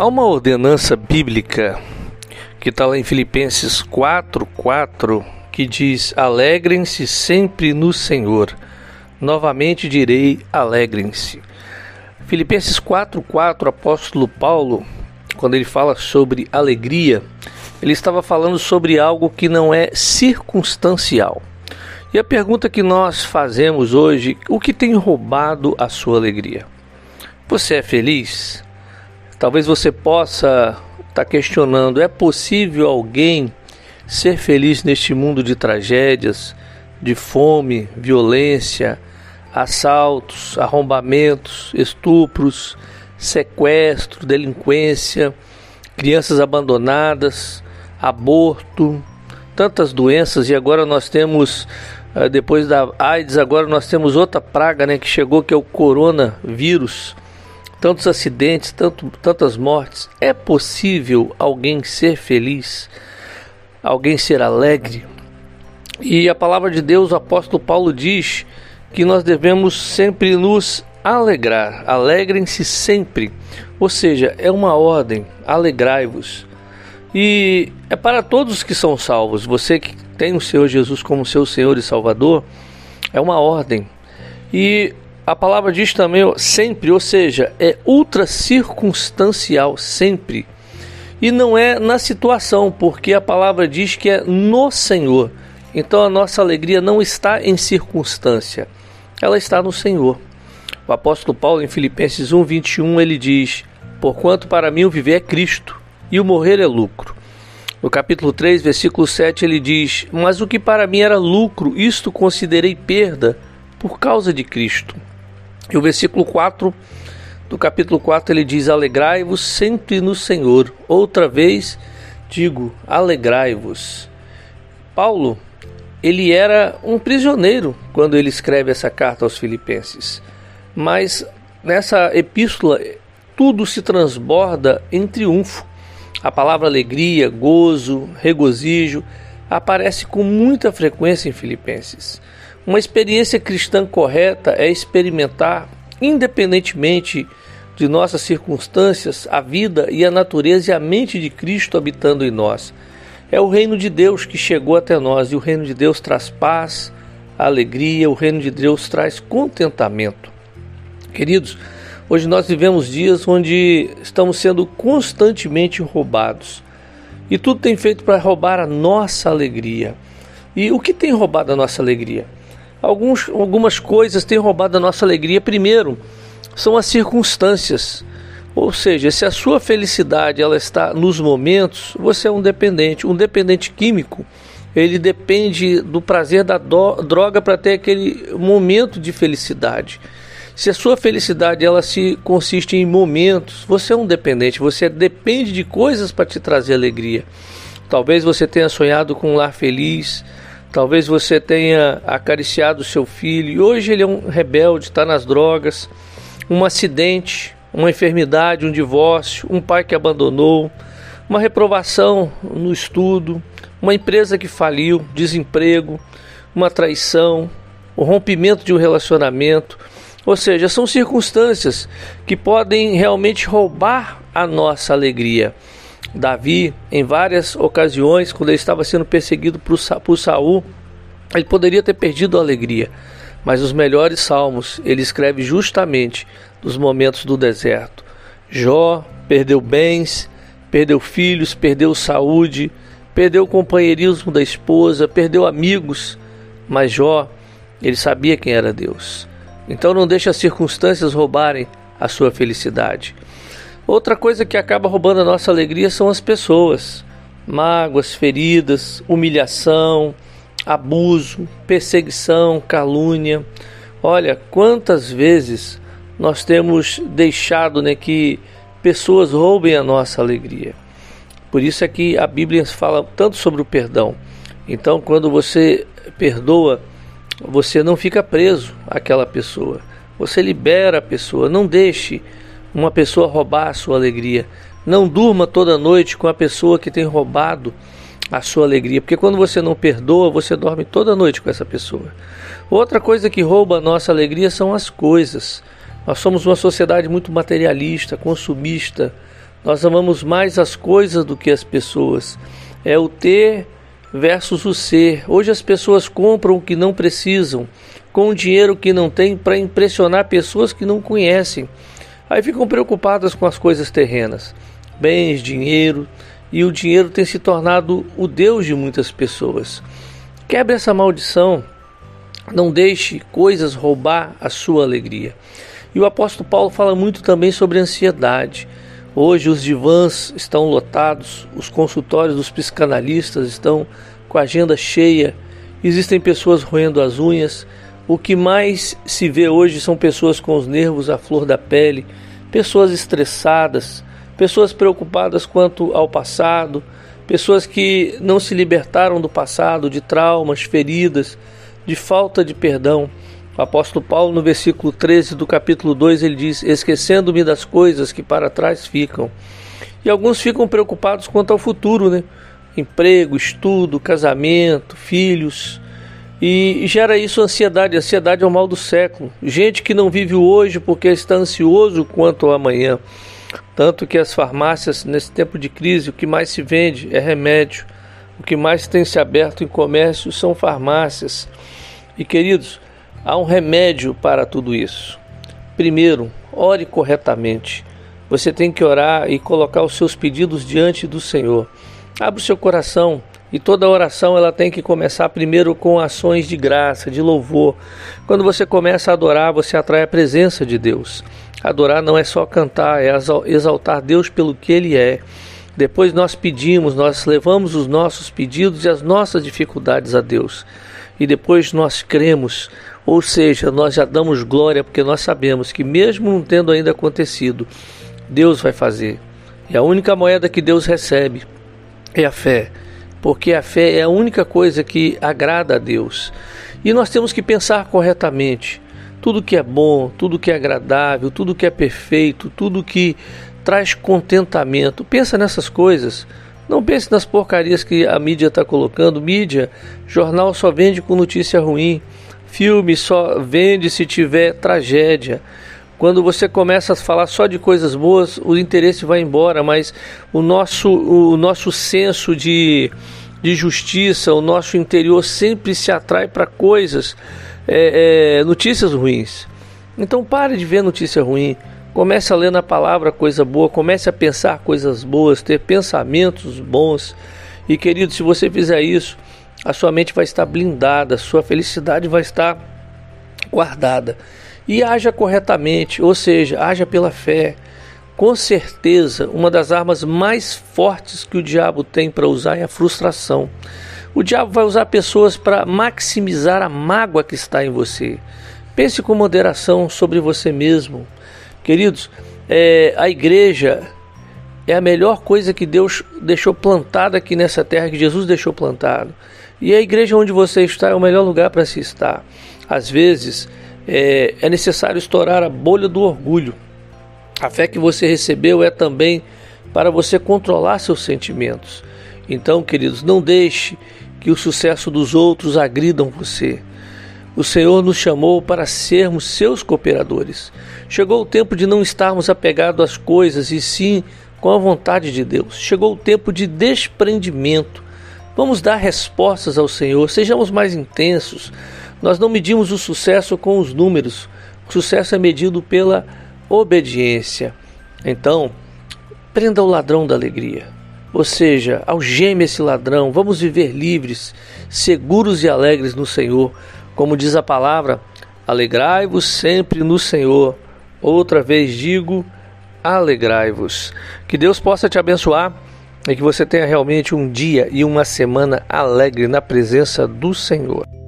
Há uma ordenança bíblica que está lá em Filipenses 4:4 que diz: Alegrem-se sempre no Senhor. Novamente direi: alegrem-se. Filipenses 4:4, apóstolo Paulo, quando ele fala sobre alegria, ele estava falando sobre algo que não é circunstancial. E a pergunta que nós fazemos hoje, o que tem roubado a sua alegria? Você é feliz? Talvez você possa estar tá questionando: é possível alguém ser feliz neste mundo de tragédias, de fome, violência, assaltos, arrombamentos, estupros, sequestro, delinquência, crianças abandonadas, aborto, tantas doenças e agora nós temos eh, depois da AIDS, agora nós temos outra praga né, que chegou, que é o coronavírus. Tantos acidentes, tanto, tantas mortes. É possível alguém ser feliz? Alguém ser alegre? E a palavra de Deus, o apóstolo Paulo diz que nós devemos sempre nos alegrar. Alegrem-se sempre. Ou seja, é uma ordem. Alegrai-vos. E é para todos que são salvos. Você que tem o Senhor Jesus como seu Senhor e Salvador, é uma ordem. E a palavra diz também sempre, ou seja, é ultra circunstancial, sempre. E não é na situação, porque a palavra diz que é no Senhor. Então a nossa alegria não está em circunstância, ela está no Senhor. O apóstolo Paulo, em Filipenses 1, 21, ele diz: Porquanto para mim o viver é Cristo e o morrer é lucro. No capítulo 3, versículo 7, ele diz: Mas o que para mim era lucro, isto considerei perda por causa de Cristo. E o versículo 4 do capítulo 4 ele diz: Alegrai-vos sempre no Senhor. Outra vez digo: alegrai-vos. Paulo, ele era um prisioneiro quando ele escreve essa carta aos Filipenses. Mas nessa epístola tudo se transborda em triunfo. A palavra alegria, gozo, regozijo aparece com muita frequência em Filipenses. Uma experiência cristã correta é experimentar, independentemente de nossas circunstâncias, a vida e a natureza e a mente de Cristo habitando em nós. É o reino de Deus que chegou até nós e o reino de Deus traz paz, alegria, o reino de Deus traz contentamento. Queridos, Hoje nós vivemos dias onde estamos sendo constantemente roubados. E tudo tem feito para roubar a nossa alegria. E o que tem roubado a nossa alegria? Alguns, algumas coisas têm roubado a nossa alegria. Primeiro, são as circunstâncias. Ou seja, se a sua felicidade ela está nos momentos, você é um dependente. Um dependente químico, ele depende do prazer da droga para ter aquele momento de felicidade. Se a sua felicidade ela se consiste em momentos, você é um dependente, você depende de coisas para te trazer alegria. Talvez você tenha sonhado com um lar feliz, talvez você tenha acariciado seu filho e hoje ele é um rebelde, está nas drogas, um acidente, uma enfermidade, um divórcio, um pai que abandonou, uma reprovação no estudo, uma empresa que faliu, desemprego, uma traição, o rompimento de um relacionamento. Ou seja, são circunstâncias que podem realmente roubar a nossa alegria. Davi, em várias ocasiões, quando ele estava sendo perseguido por Saul, ele poderia ter perdido a alegria. Mas os melhores salmos ele escreve justamente nos momentos do deserto. Jó perdeu bens, perdeu filhos, perdeu saúde, perdeu o companheirismo da esposa, perdeu amigos, mas Jó, ele sabia quem era Deus. Então não deixe as circunstâncias roubarem a sua felicidade. Outra coisa que acaba roubando a nossa alegria são as pessoas. Mágoas, feridas, humilhação, abuso, perseguição, calúnia. Olha, quantas vezes nós temos deixado né, que pessoas roubem a nossa alegria. Por isso é que a Bíblia fala tanto sobre o perdão. Então, quando você perdoa, você não fica preso àquela pessoa. Você libera a pessoa. Não deixe uma pessoa roubar a sua alegria. Não durma toda noite com a pessoa que tem roubado a sua alegria, porque quando você não perdoa, você dorme toda noite com essa pessoa. Outra coisa que rouba a nossa alegria são as coisas. Nós somos uma sociedade muito materialista, consumista, Nós amamos mais as coisas do que as pessoas. É o ter versus o ser. Hoje as pessoas compram o que não precisam, com o dinheiro que não têm, para impressionar pessoas que não conhecem. Aí ficam preocupadas com as coisas terrenas, bens, dinheiro, e o dinheiro tem se tornado o Deus de muitas pessoas. Quebre essa maldição, não deixe coisas roubar a sua alegria. E o apóstolo Paulo fala muito também sobre ansiedade. Hoje os divãs estão lotados, os consultórios dos psicanalistas estão com a agenda cheia, existem pessoas roendo as unhas. O que mais se vê hoje são pessoas com os nervos à flor da pele, pessoas estressadas, pessoas preocupadas quanto ao passado, pessoas que não se libertaram do passado, de traumas, feridas, de falta de perdão. O apóstolo Paulo, no versículo 13 do capítulo 2, ele diz: Esquecendo-me das coisas que para trás ficam. E alguns ficam preocupados quanto ao futuro, né? Emprego, estudo, casamento, filhos. E gera isso ansiedade. Ansiedade é o mal do século. Gente que não vive hoje porque está ansioso quanto ao amanhã. Tanto que as farmácias, nesse tempo de crise, o que mais se vende é remédio. O que mais tem se aberto em comércio são farmácias. E queridos, Há um remédio para tudo isso. Primeiro, ore corretamente. Você tem que orar e colocar os seus pedidos diante do Senhor. Abra o seu coração e toda oração ela tem que começar primeiro com ações de graça, de louvor. Quando você começa a adorar, você atrai a presença de Deus. Adorar não é só cantar, é exaltar Deus pelo que Ele é. Depois nós pedimos, nós levamos os nossos pedidos e as nossas dificuldades a Deus. E depois nós cremos ou seja, nós já damos glória porque nós sabemos que, mesmo não tendo ainda acontecido, Deus vai fazer. E a única moeda que Deus recebe é a fé, porque a fé é a única coisa que agrada a Deus. E nós temos que pensar corretamente. Tudo que é bom, tudo que é agradável, tudo que é perfeito, tudo que traz contentamento. Pensa nessas coisas. Não pense nas porcarias que a mídia está colocando. Mídia, jornal só vende com notícia ruim. Filme só vende se tiver tragédia. Quando você começa a falar só de coisas boas, o interesse vai embora, mas o nosso, o nosso senso de, de justiça, o nosso interior sempre se atrai para coisas, é, é, notícias ruins. Então pare de ver notícia ruim. Comece a ler na palavra coisa boa, comece a pensar coisas boas, ter pensamentos bons. E querido, se você fizer isso, a sua mente vai estar blindada, a sua felicidade vai estar guardada. E haja corretamente, ou seja, haja pela fé. Com certeza, uma das armas mais fortes que o diabo tem para usar é a frustração. O diabo vai usar pessoas para maximizar a mágoa que está em você. Pense com moderação sobre você mesmo. Queridos, é, a igreja é a melhor coisa que Deus deixou plantada aqui nessa terra, que Jesus deixou plantado. E a igreja onde você está é o melhor lugar para se estar. Às vezes é, é necessário estourar a bolha do orgulho. A fé que você recebeu é também para você controlar seus sentimentos. Então, queridos, não deixe que o sucesso dos outros agridam você. O Senhor nos chamou para sermos seus cooperadores. Chegou o tempo de não estarmos apegados às coisas e sim com a vontade de Deus. Chegou o tempo de desprendimento Vamos dar respostas ao Senhor, sejamos mais intensos. Nós não medimos o sucesso com os números, o sucesso é medido pela obediência. Então, prenda o ladrão da alegria. Ou seja, algeme esse ladrão, vamos viver livres, seguros e alegres no Senhor. Como diz a palavra, alegrai-vos sempre no Senhor. Outra vez digo, alegrai-vos. Que Deus possa te abençoar e que você tenha realmente um dia e uma semana alegre na presença do Senhor.